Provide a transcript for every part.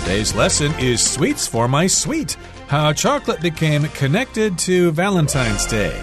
Today's lesson is Sweets for My Sweet How Chocolate Became Connected to Valentine's Day.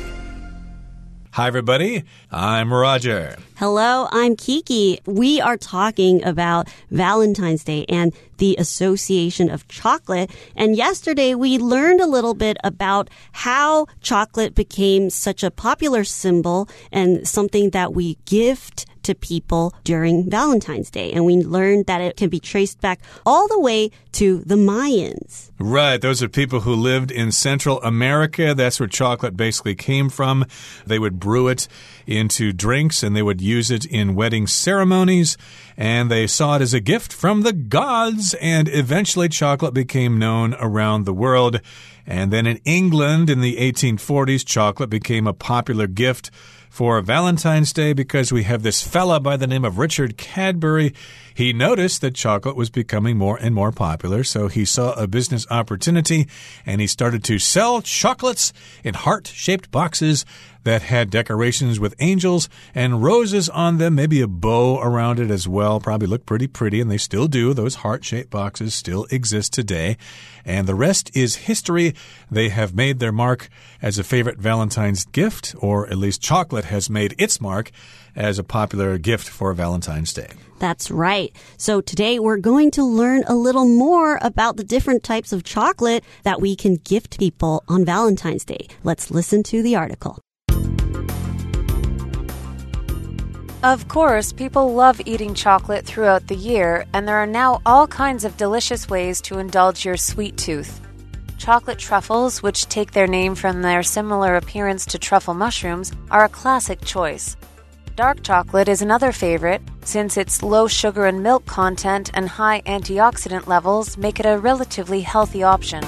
Hi, everybody. I'm Roger. Hello, I'm Kiki. We are talking about Valentine's Day and the association of chocolate. And yesterday we learned a little bit about how chocolate became such a popular symbol and something that we gift to people during Valentine's Day. And we learned that it can be traced back all the way to the Mayans. Right. Those are people who lived in Central America. That's where chocolate basically came from. They would brew it into drinks and they would use it in wedding ceremonies. And they saw it as a gift from the gods. And eventually chocolate became known around the world. And then in England in the 1840s, chocolate became a popular gift for Valentine's Day because we have this fella by the name of Richard Cadbury. He noticed that chocolate was becoming more and more popular, so he saw a business opportunity and he started to sell chocolates in heart shaped boxes that had decorations with angels and roses on them, maybe a bow around it as well. Probably look pretty pretty, and they still do. Those heart shaped boxes still exist today. And the rest is history. They have made their mark as a favorite Valentine's gift, or at least chocolate has made its mark as a popular gift for Valentine's Day. That's right. So today we're going to learn a little more about the different types of chocolate that we can gift people on Valentine's Day. Let's listen to the article. Of course, people love eating chocolate throughout the year, and there are now all kinds of delicious ways to indulge your sweet tooth. Chocolate truffles, which take their name from their similar appearance to truffle mushrooms, are a classic choice. Dark chocolate is another favorite, since its low sugar and milk content and high antioxidant levels make it a relatively healthy option.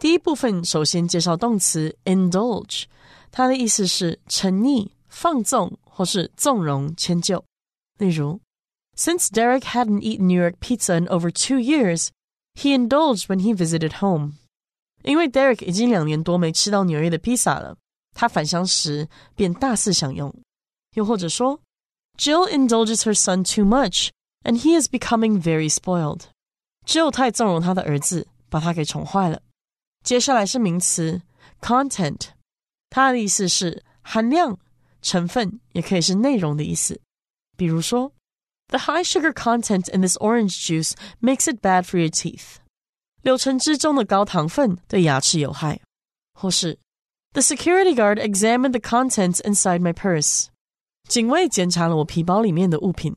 第一部分首先介绍动词 indulge，它的意思是沉溺、放纵或是纵容、迁就。例如，Since Derek hadn't eaten New York pizza in over two years, he indulged when he visited home。因为 Derek 已经两年多没吃到纽约的披萨了，他返乡时便大肆享用。又或者说，Jill indulges her son too much, and he is becoming very spoiled。Jill 太纵容他的儿子。把他给宠坏了。接下来是名词 content，它的意思是含量、成分，也可以是内容的意思。比如说，The high sugar content in this orange juice makes it bad for your teeth。柳橙汁中的高糖分对牙齿有害。或是，The security guard examined the contents inside my purse。警卫检查了我皮包里面的物品。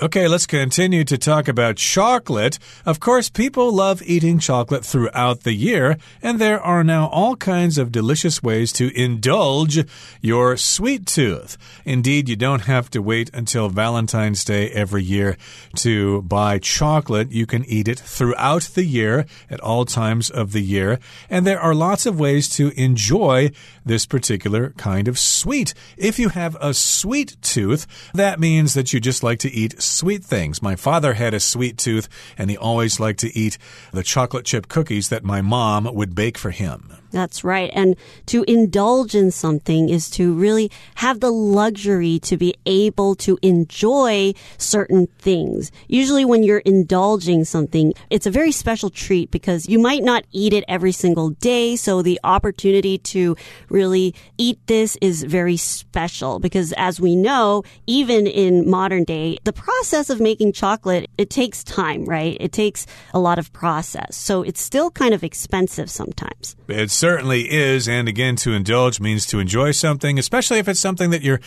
Okay, let's continue to talk about chocolate. Of course, people love eating chocolate throughout the year, and there are now all kinds of delicious ways to indulge your sweet tooth. Indeed, you don't have to wait until Valentine's Day every year to buy chocolate. You can eat it throughout the year at all times of the year, and there are lots of ways to enjoy this particular kind of sweet. If you have a sweet tooth, that means that you just like to eat sweet things. My father had a sweet tooth, and he always liked to eat the chocolate chip cookies that my mom would bake for him. That's right. And to indulge in something is to really have the luxury to be able to enjoy certain things. Usually when you're indulging something, it's a very special treat because you might not eat it every single day. So the opportunity to really eat this is very special because as we know, even in modern day, the process of making chocolate, it takes time, right? It takes a lot of process. So it's still kind of expensive sometimes. It's certainly is. And again, to indulge means to enjoy something, especially if it's something that you're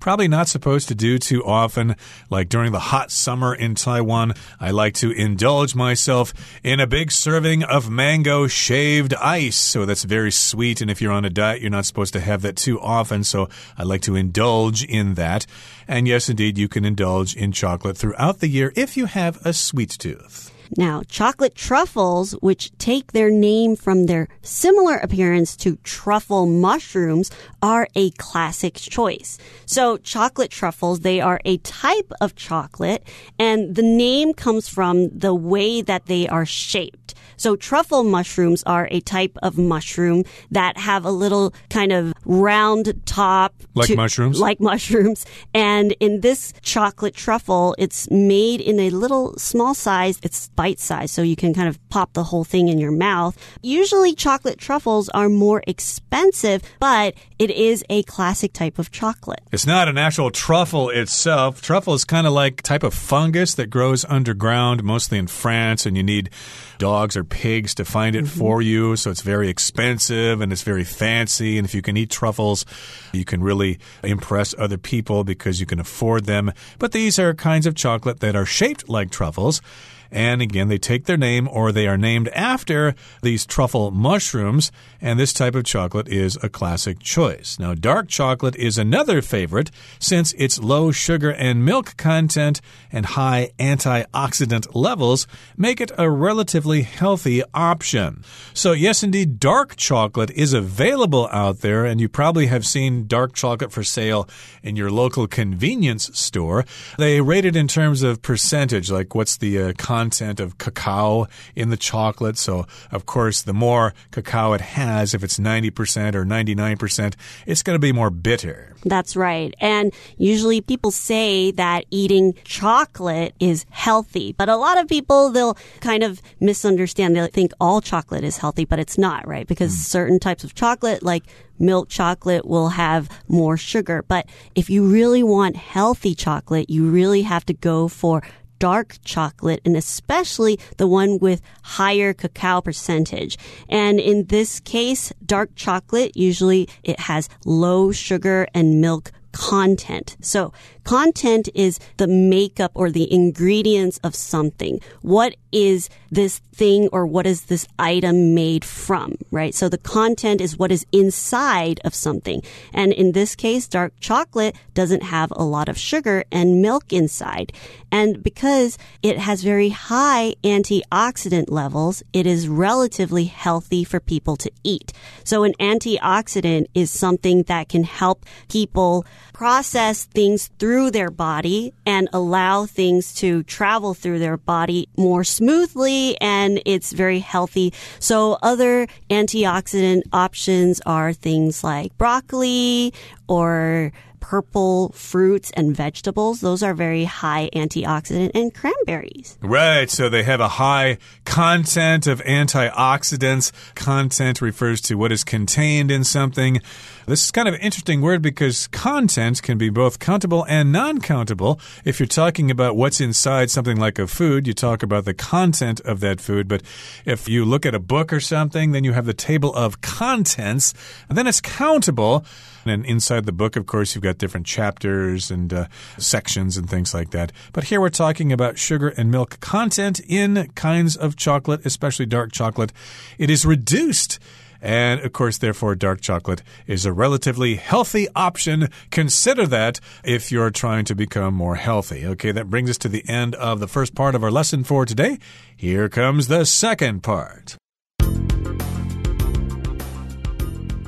probably not supposed to do too often. Like during the hot summer in Taiwan, I like to indulge myself in a big serving of mango shaved ice. So that's very sweet. And if you're on a diet, you're not supposed to have that too often. So I like to indulge in that. And yes, indeed, you can indulge in chocolate throughout the year if you have a sweet tooth. Now, chocolate truffles, which take their name from their similar appearance to truffle mushrooms, are a classic choice. So, chocolate truffles, they are a type of chocolate, and the name comes from the way that they are shaped. So truffle mushrooms are a type of mushroom that have a little kind of round top. Like to- mushrooms? Like mushrooms. And in this chocolate truffle, it's made in a little small size. It's bite size, so you can kind of pop the whole thing in your mouth. Usually chocolate truffles are more expensive, but it is a classic type of chocolate. It's not an actual truffle itself. Truffle is kind of like a type of fungus that grows underground, mostly in France, and you need dogs or pigs to find it mm-hmm. for you. So it's very expensive and it's very fancy. And if you can eat truffles, you can really impress other people because you can afford them. But these are kinds of chocolate that are shaped like truffles. And again, they take their name or they are named after these truffle mushrooms. And this type of chocolate is a classic choice. Now, dark chocolate is another favorite since its low sugar and milk content and high antioxidant levels make it a relatively healthy option. So, yes, indeed, dark chocolate is available out there, and you probably have seen dark chocolate for sale in your local convenience store. They rate it in terms of percentage, like what's the uh, content of cacao in the chocolate. So, of course, the more cacao it has, if it's 90% or 99%, it's going to be more bitter. That's right. And usually people say that eating chocolate is healthy, but a lot of people, they'll kind of misunderstand. They think all chocolate is healthy, but it's not, right? Because hmm. certain types of chocolate, like milk chocolate, will have more sugar. But if you really want healthy chocolate, you really have to go for dark chocolate and especially the one with higher cacao percentage. And in this case, dark chocolate, usually it has low sugar and milk content. So content is the makeup or the ingredients of something. What is this thing or what is this item made from, right? So the content is what is inside of something. And in this case, dark chocolate doesn't have a lot of sugar and milk inside. And because it has very high antioxidant levels, it is relatively healthy for people to eat. So an antioxidant is something that can help people process things through their body and allow things to travel through their body more smoothly and it's very healthy. So other antioxidant options are things like broccoli or purple fruits and vegetables. Those are very high antioxidant and cranberries. Right. So they have a high content of antioxidants. Content refers to what is contained in something. This is kind of an interesting word because content can be both countable and non countable. If you're talking about what's inside something like a food, you talk about the content of that food. But if you look at a book or something, then you have the table of contents, and then it's countable. And inside the book, of course, you've got different chapters and uh, sections and things like that. But here we're talking about sugar and milk content in kinds of chocolate, especially dark chocolate. It is reduced. And of course, therefore, dark chocolate is a relatively healthy option. Consider that if you're trying to become more healthy. Okay, that brings us to the end of the first part of our lesson for today. Here comes the second part.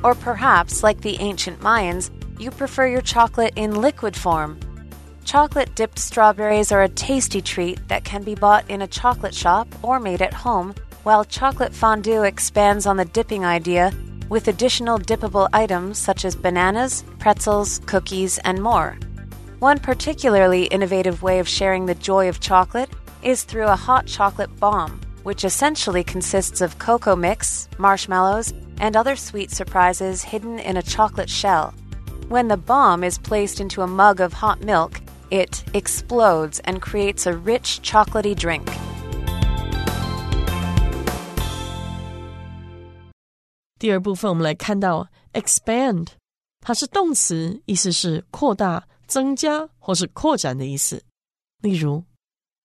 Or perhaps, like the ancient Mayans, you prefer your chocolate in liquid form. Chocolate dipped strawberries are a tasty treat that can be bought in a chocolate shop or made at home, while chocolate fondue expands on the dipping idea with additional dippable items such as bananas, pretzels, cookies, and more. One particularly innovative way of sharing the joy of chocolate is through a hot chocolate bomb, which essentially consists of cocoa mix, marshmallows, and other sweet surprises hidden in a chocolate shell. When the bomb is placed into a mug of hot milk, it explodes and creates a rich chocolatey drink. 第二部分我们来看到 expand，它是动词，意思是扩大、增加或是扩展的意思。例如，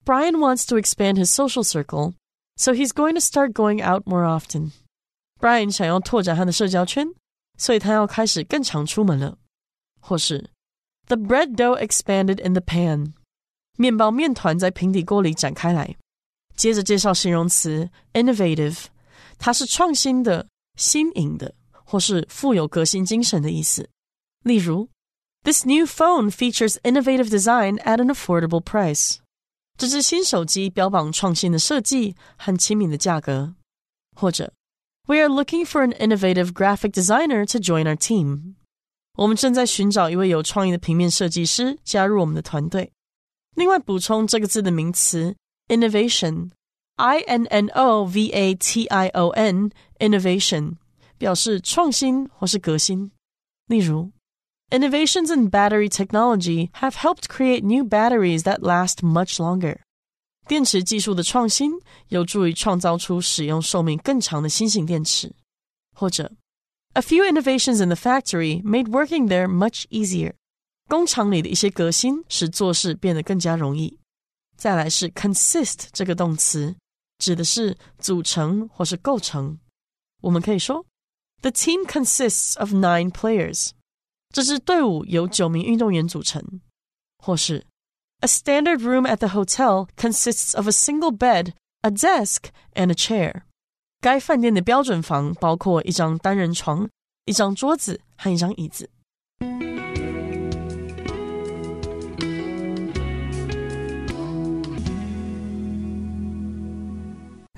Brian wants to expand his social circle, so he's going to start going out more often. Brian 想要拓展他的社交圈，所以他要开始更常出门了。或是 The bread dough expanded in the pan，面包面团在平底锅里展开来。 接着介绍形容词 innovative，它是创新的、 新颖的，或是富有革新精神的意思。例如，This new phone features innovative design at an affordable price。这只新手机标榜创新的设计和亲民的价格。或者，We are looking for an innovative graphic designer to join our team。我们正在寻找一位有创意的平面设计师加入我们的团队。另外，补充这个字的名词 innovation，i n n o v a t i o n，innovation 表示创新或是革新。例如，innovations in battery technology have helped create new batteries that last much longer。电池技术的创新有助于创造出使用寿命更长的新型电池。或者，A few innovations in the factory made working there much easier。工厂里的一些革新使做事变得更加容易。再来是 consist 这个动词，指的是组成或是构成。 我们可以说，The team consists of nine players。这支队伍由九名运动员组成。或是 A standard room at the hotel consists of a single bed, a desk, and a chair。该饭店的标准房包括一张单人床、一张桌子和一张椅子。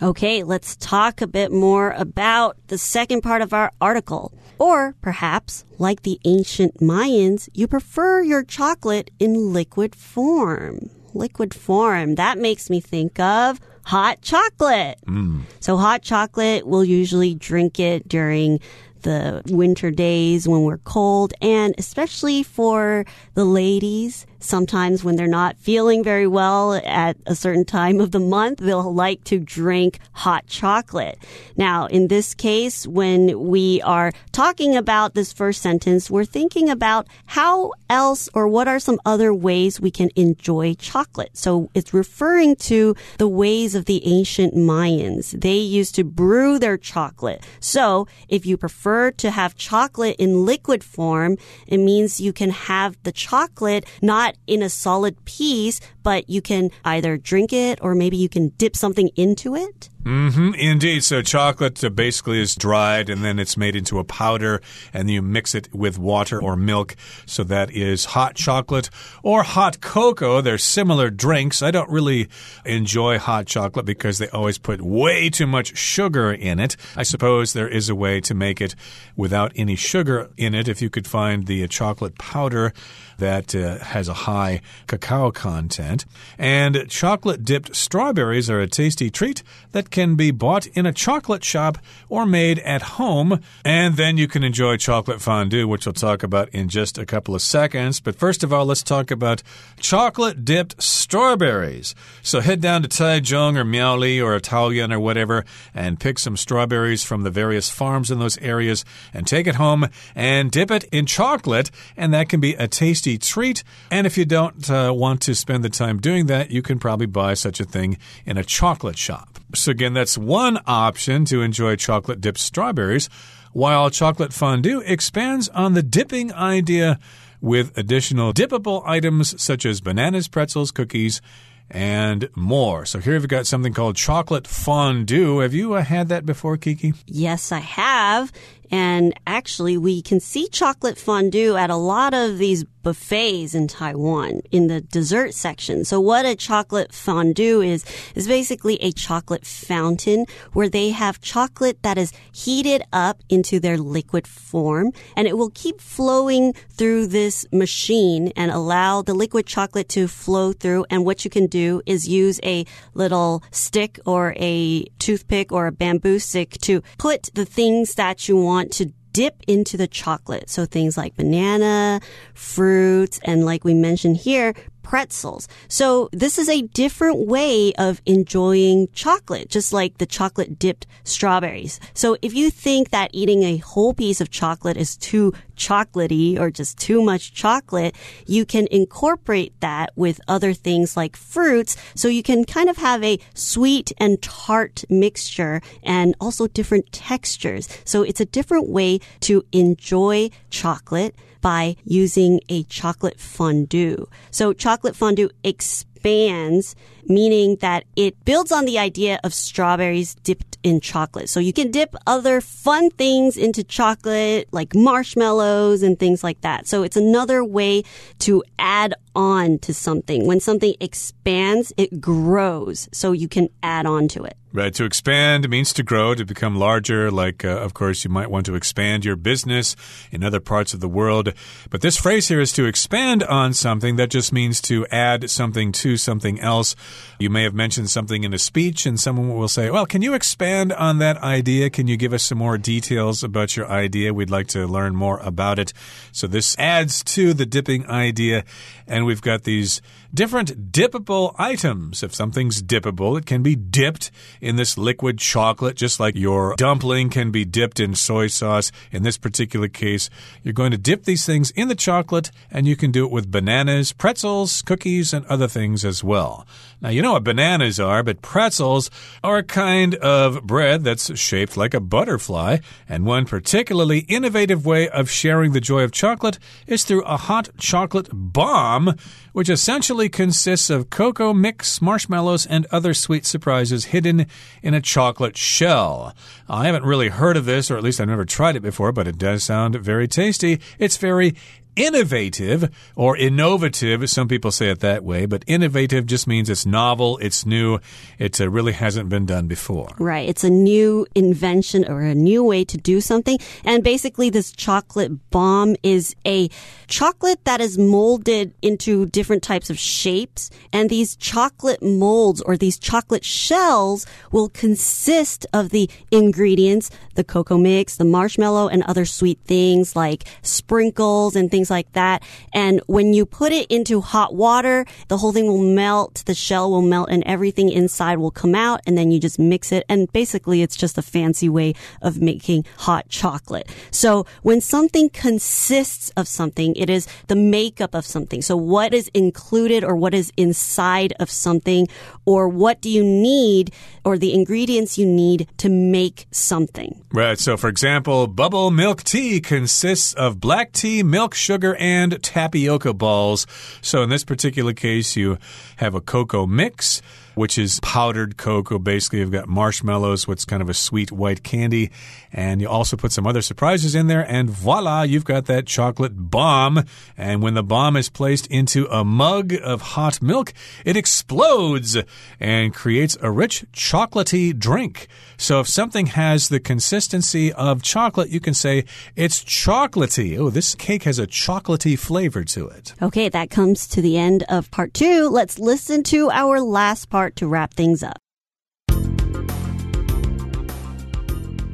Okay, let's talk a bit more about the second part of our article. Or perhaps, like the ancient Mayans, you prefer your chocolate in liquid form. Liquid form. That makes me think of hot chocolate. Mm. So hot chocolate, we'll usually drink it during the winter days when we're cold and especially for the ladies sometimes when they're not feeling very well at a certain time of the month, they'll like to drink hot chocolate. Now, in this case, when we are talking about this first sentence, we're thinking about how else or what are some other ways we can enjoy chocolate. So it's referring to the ways of the ancient Mayans. They used to brew their chocolate. So if you prefer to have chocolate in liquid form, it means you can have the chocolate not not in a solid piece, but you can either drink it or maybe you can dip something into it. Mm -hmm, indeed. So chocolate uh, basically is dried and then it's made into a powder and you mix it with water or milk. So that is hot chocolate or hot cocoa. They're similar drinks. I don't really enjoy hot chocolate because they always put way too much sugar in it. I suppose there is a way to make it without any sugar in it if you could find the chocolate powder that uh, has a high cacao content. And chocolate dipped strawberries are a tasty treat that can be bought in a chocolate shop or made at home. And then you can enjoy chocolate fondue, which we'll talk about in just a couple of seconds. But first of all, let's talk about chocolate dipped strawberries. So head down to Taichung or Miaoli or Taoyuan or whatever and pick some strawberries from the various farms in those areas and take it home and dip it in chocolate. And that can be a tasty treat. And if you don't uh, want to spend the time doing that, you can probably buy such a thing in a chocolate shop. So, again, that's one option to enjoy chocolate dipped strawberries, while chocolate fondue expands on the dipping idea with additional dippable items such as bananas, pretzels, cookies, and more. So here we've got something called chocolate fondue. Have you uh, had that before, Kiki? Yes, I have. And actually, we can see chocolate fondue at a lot of these buffets in Taiwan in the dessert section. So what a chocolate fondue is, is basically a chocolate fountain where they have chocolate that is heated up into their liquid form and it will keep flowing through this machine and allow the liquid chocolate to flow through. And what you can do is use a little stick or a toothpick or a bamboo stick to put the things that you want want to dip into the chocolate. So things like banana, fruits, and like we mentioned here, pretzels. So this is a different way of enjoying chocolate, just like the chocolate dipped strawberries. So if you think that eating a whole piece of chocolate is too chocolatey or just too much chocolate, you can incorporate that with other things like fruits. So you can kind of have a sweet and tart mixture and also different textures. So it's a different way to enjoy chocolate by using a chocolate fondue. So chocolate fondue expands expands, meaning that it builds on the idea of strawberries dipped in chocolate. So you can dip other fun things into chocolate, like marshmallows and things like that. So it's another way to add on to something. When something expands, it grows. So you can add on to it. Right. To expand means to grow, to become larger. Like, uh, of course, you might want to expand your business in other parts of the world. But this phrase here is to expand on something. That just means to add something to something else. You may have mentioned something in a speech, and someone will say, Well, can you expand on that idea? Can you give us some more details about your idea? We'd like to learn more about it. So this adds to the dipping idea. And we've got these different dippable items. If something's dippable, it can be dipped in this liquid chocolate, just like your dumpling can be dipped in soy sauce. In this particular case, you're going to dip these things in the chocolate, and you can do it with bananas, pretzels, cookies, and other things as well. Now, you know what bananas are, but pretzels are a kind of bread that's shaped like a butterfly, and one particularly innovative way of sharing the joy of chocolate is through a hot chocolate bomb, which essentially consists of cocoa mix, marshmallows, and other sweet surprises hidden in a chocolate shell. I haven't really heard of this, or at least I've never tried it before, but it does sound very tasty. It's very innovative or innovative. Some people say it that way, but innovative just means it's novel, it's new, it uh, really hasn't been done before. Right. It's a new invention or a new way to do something. And basically, this chocolate bomb is a chocolate that is molded into different types of shapes. And these chocolate molds or these chocolate shells will consist of the ingredients, the cocoa mix, the marshmallow, and other sweet things like sprinkles and things like that. And when you put it into hot water, the whole thing will melt, the shell will melt, and everything inside will come out. And then you just mix it. And basically, it's just a fancy way of making hot chocolate. So when something consists of something, it is the makeup of something. So what is included or what is inside of something or what do you need or the ingredients you need to make something. Right. So, for example, bubble milk tea consists of black tea, milk, sugar, and tapioca balls. So, in this particular case, you have a cocoa mix which is powdered cocoa. Basically, you've got marshmallows, what's kind of a sweet white candy, and you also put some other surprises in there, and voila, you've got that chocolate bomb. And when the bomb is placed into a mug of hot milk, it explodes and creates a rich chocolatey drink. So if something has the consistency of chocolate, you can say it's chocolatey. Oh, this cake has a chocolatey flavor to it. Okay, that comes to the end of part two. Let's listen to our last part to wrap things up.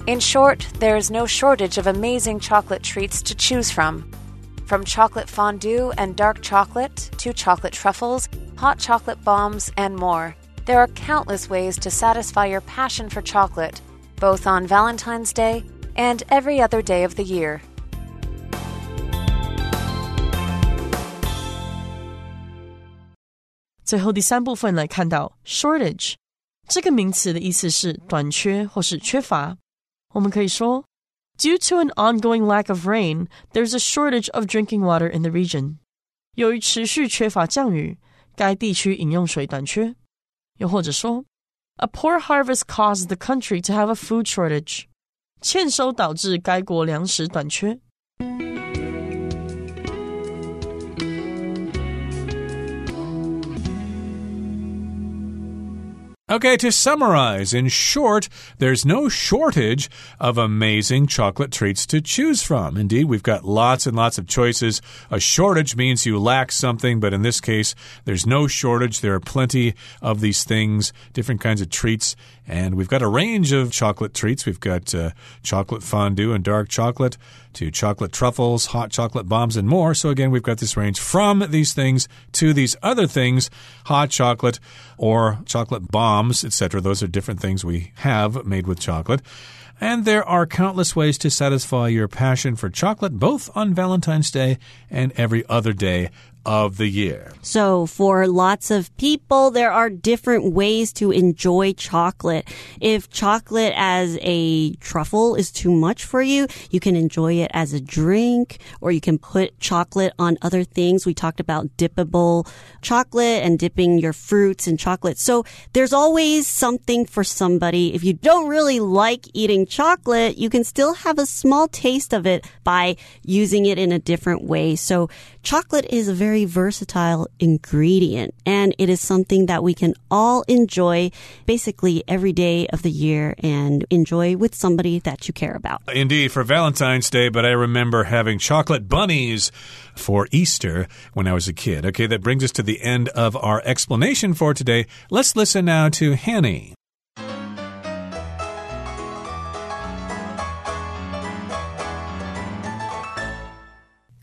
In short, there is no shortage of amazing chocolate treats to choose from. From chocolate fondue and dark chocolate to chocolate truffles, hot chocolate bombs, and more, there are countless ways to satisfy your passion for chocolate, both on Valentine's Day and every other day of the year. 最后第三部分来看到 shortage 这个名词的意思是短缺或是缺乏。我们可以说，Due to an ongoing lack of rain, there's a shortage of drinking water in the region。由于持续缺乏降雨，该地区饮用水短缺。又或者说，A poor harvest caused the country to have a food shortage。欠收导致该国粮食短缺。 Okay, to summarize, in short, there's no shortage of amazing chocolate treats to choose from. Indeed, we've got lots and lots of choices. A shortage means you lack something, but in this case, there's no shortage. There are plenty of these things, different kinds of treats, and we've got a range of chocolate treats. We've got uh, chocolate fondue and dark chocolate to chocolate truffles, hot chocolate bombs, and more. So, again, we've got this range from these things to these other things hot chocolate or chocolate bombs, etc. Those are different things we have made with chocolate. And there are countless ways to satisfy your passion for chocolate, both on Valentine's Day and every other day of the year. So, for lots of people, there are different ways to enjoy chocolate. If chocolate as a truffle is too much for you, you can enjoy it as a drink, or you can put chocolate on other things. We talked about dippable chocolate and dipping your fruits in chocolate. So, there's always something for somebody. If you don't really like eating chocolate, you can still have a small taste of it by using it in a different way. So, chocolate is a very versatile ingredient and it is something that we can all enjoy basically every day of the year and enjoy with somebody that you care about. Indeed, for Valentine's Day, but I remember having chocolate bunnies for Easter when I was a kid. Okay, that brings us to the end of our explanation for today. Let's listen now to Hanny.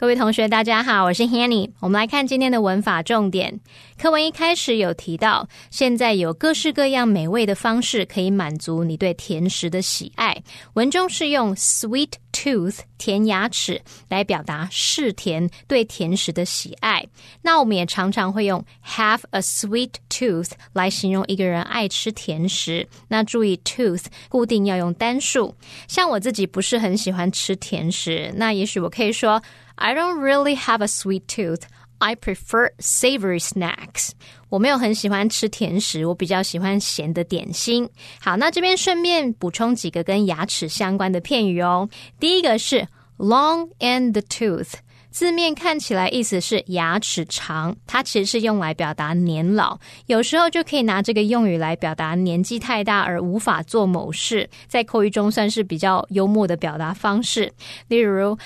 各位同学，大家好，我是 Hanny。我们来看今天的文法重点。课文一开始有提到，现在有各式各样美味的方式可以满足你对甜食的喜爱。文中是用 sweet tooth 甜牙齿来表达嗜甜对甜食的喜爱。那我们也常常会用 have a sweet tooth 来形容一个人爱吃甜食。那注意 tooth 固定要用单数。像我自己不是很喜欢吃甜食，那也许我可以说。I don't really have a sweet tooth. I prefer savory snacks. 我没有很喜欢吃甜食，我比较喜欢咸的点心。好，那这边顺便补充几个跟牙齿相关的片语哦。第一个是 long and the tooth，字面看起来意思是牙齿长，它其实是用来表达年老。有时候就可以拿这个用语来表达年纪太大而无法做某事，在口语中算是比较幽默的表达方式。例如。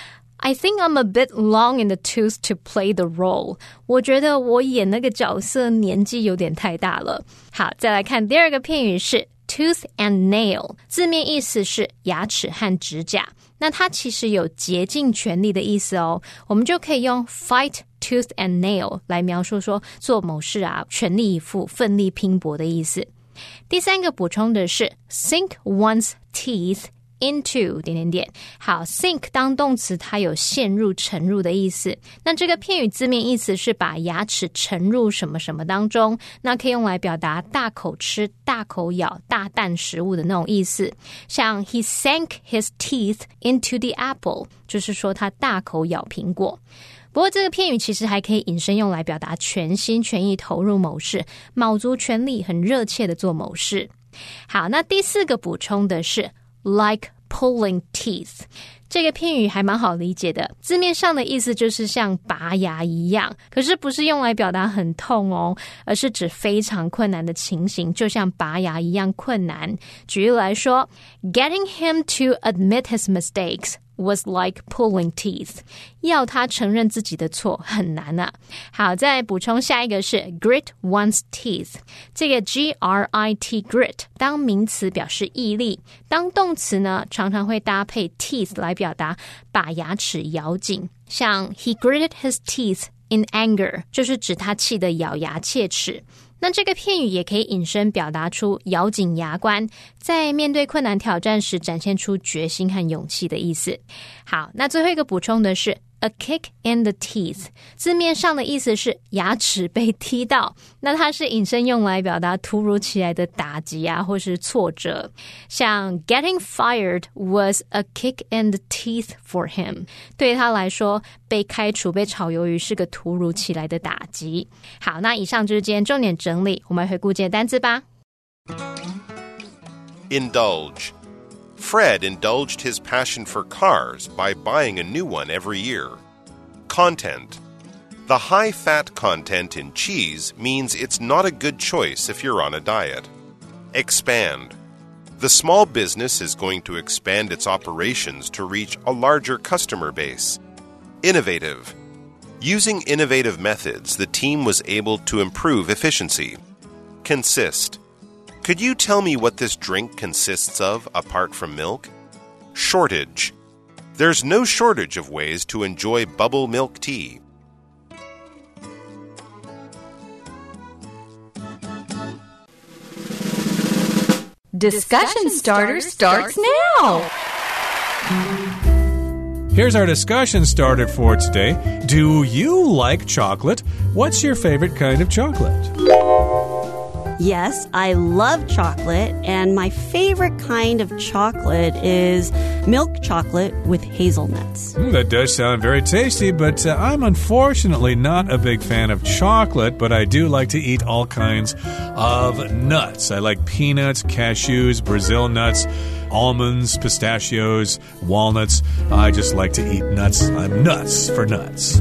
I think I'm a bit long in the tooth to play the role。我觉得我演那个角色年纪有点太大了。好，再来看第二个片语是 tooth and nail，字面意思是牙齿和指甲。那它其实有竭尽全力的意思哦。我们就可以用 fight tooth and nail 来描述说做某事啊，全力以赴、奋力拼搏的意思。第三个补充的是 sink one's teeth。 into 点点点，好，sink 当动词，它有陷入、沉入的意思。那这个片语字面意思是把牙齿沉入什么什么当中，那可以用来表达大口吃、大口咬、大啖食物的那种意思。像 he sank his teeth into the apple，就是说他大口咬苹果。不过这个片语其实还可以引申用来表达全心全意投入某事，卯足全力、很热切的做某事。好，那第四个补充的是。like pulling teeth，这个片语还蛮好理解的，字面上的意思就是像拔牙一样，可是不是用来表达很痛哦，而是指非常困难的情形，就像拔牙一样困难。举例来说，getting him to admit his mistakes。was like pulling teeth，要他承认自己的错很难啊。好，再补充下一个是 grit one's teeth，这个 G R I T grit 当名词表示毅力，当动词呢常常会搭配 teeth 来表达把牙齿咬紧，像 he gritted his teeth in anger，就是指他气得咬牙切齿。那这个片语也可以引申表达出咬紧牙关，在面对困难挑战时展现出决心和勇气的意思。好，那最后一个补充的是。A kick in the teeth，字面上的意思是牙齿被踢到，那它是引申用来表达突如其来的打击啊，或是挫折。像 getting fired was a kick in the teeth for him，对他来说，被开除、被炒鱿鱼是个突如其来的打击。好，那以上就是今天重点整理，我们回顾这些单词吧。Indulge. Fred indulged his passion for cars by buying a new one every year. Content The high fat content in cheese means it's not a good choice if you're on a diet. Expand The small business is going to expand its operations to reach a larger customer base. Innovative Using innovative methods, the team was able to improve efficiency. Consist could you tell me what this drink consists of apart from milk? Shortage. There's no shortage of ways to enjoy bubble milk tea. discussion starter starts now. Here's our discussion starter for today. Do you like chocolate? What's your favorite kind of chocolate? Yes, I love chocolate, and my favorite kind of chocolate is milk chocolate with hazelnuts. Mm, that does sound very tasty, but uh, I'm unfortunately not a big fan of chocolate, but I do like to eat all kinds of nuts. I like peanuts, cashews, Brazil nuts, almonds, pistachios, walnuts. I just like to eat nuts. I'm nuts for nuts.